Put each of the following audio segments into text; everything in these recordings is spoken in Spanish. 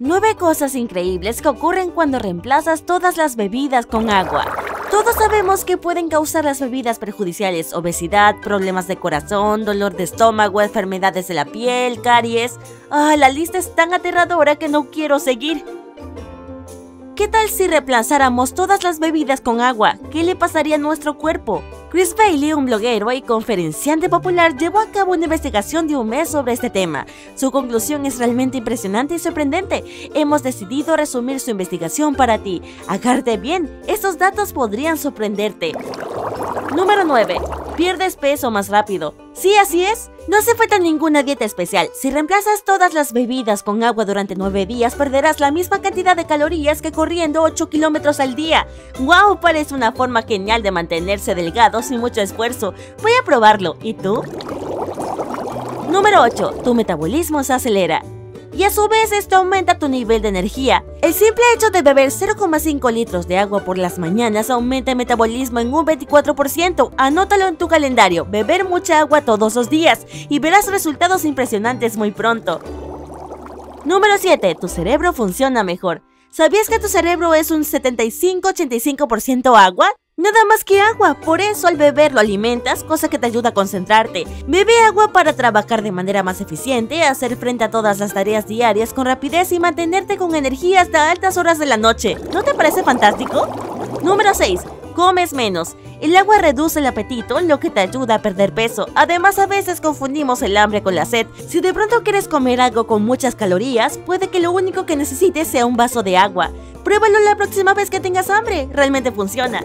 Nueve cosas increíbles que ocurren cuando reemplazas todas las bebidas con agua. Todos sabemos que pueden causar las bebidas perjudiciales, obesidad, problemas de corazón, dolor de estómago, enfermedades de la piel, caries. Ah, la lista es tan aterradora que no quiero seguir. ¿Qué tal si reemplazáramos todas las bebidas con agua? ¿Qué le pasaría a nuestro cuerpo? Chris Bailey, un bloguero y conferenciante popular, llevó a cabo una investigación de un mes sobre este tema. Su conclusión es realmente impresionante y sorprendente. Hemos decidido resumir su investigación para ti. Agarte bien, estos datos podrían sorprenderte. Número 9. Pierdes peso más rápido. Sí, así es. No hace falta ninguna dieta especial. Si reemplazas todas las bebidas con agua durante 9 días, perderás la misma cantidad de calorías que corriendo 8 kilómetros al día. ¡Wow! Parece una forma genial de mantenerse delgado sin mucho esfuerzo. Voy a probarlo. ¿Y tú? Número 8. Tu metabolismo se acelera y a su vez esto aumenta tu nivel de energía. El simple hecho de beber 0,5 litros de agua por las mañanas aumenta el metabolismo en un 24%. Anótalo en tu calendario, beber mucha agua todos los días y verás resultados impresionantes muy pronto. Número 7. Tu cerebro funciona mejor. ¿Sabías que tu cerebro es un 75-85% agua? Nada más que agua, por eso al beber lo alimentas, cosa que te ayuda a concentrarte. Bebe agua para trabajar de manera más eficiente, hacer frente a todas las tareas diarias con rapidez y mantenerte con energía hasta altas horas de la noche. ¿No te parece fantástico? Número 6. Comes menos. El agua reduce el apetito, lo que te ayuda a perder peso. Además, a veces confundimos el hambre con la sed. Si de pronto quieres comer algo con muchas calorías, puede que lo único que necesites sea un vaso de agua. Pruébalo la próxima vez que tengas hambre. Realmente funciona.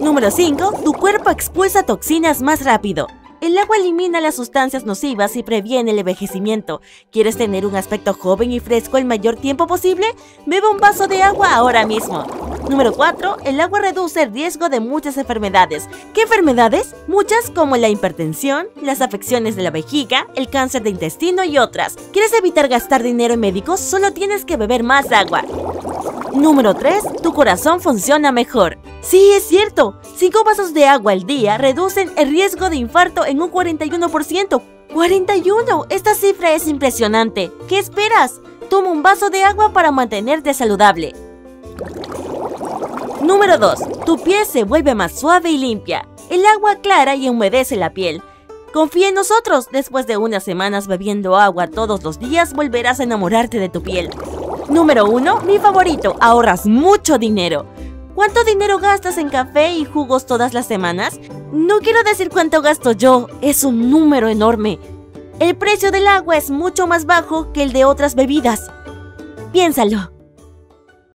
Número 5. Tu cuerpo expulsa toxinas más rápido. El agua elimina las sustancias nocivas y previene el envejecimiento. ¿Quieres tener un aspecto joven y fresco el mayor tiempo posible? Bebe un vaso de agua ahora mismo. Número 4. El agua reduce el riesgo de muchas enfermedades. ¿Qué enfermedades? Muchas como la hipertensión, las afecciones de la vejiga, el cáncer de intestino y otras. ¿Quieres evitar gastar dinero en médicos? Solo tienes que beber más agua. Número 3. Tu corazón funciona mejor. Sí, es cierto. 5 vasos de agua al día reducen el riesgo de infarto en un 41%. ¡41! Esta cifra es impresionante. ¿Qué esperas? Toma un vaso de agua para mantenerte saludable. Número 2. Tu piel se vuelve más suave y limpia. El agua clara y humedece la piel. Confía en nosotros. Después de unas semanas bebiendo agua todos los días, volverás a enamorarte de tu piel. Número 1. Mi favorito. Ahorras mucho dinero. ¿Cuánto dinero gastas en café y jugos todas las semanas? No quiero decir cuánto gasto yo, es un número enorme. El precio del agua es mucho más bajo que el de otras bebidas. Piénsalo.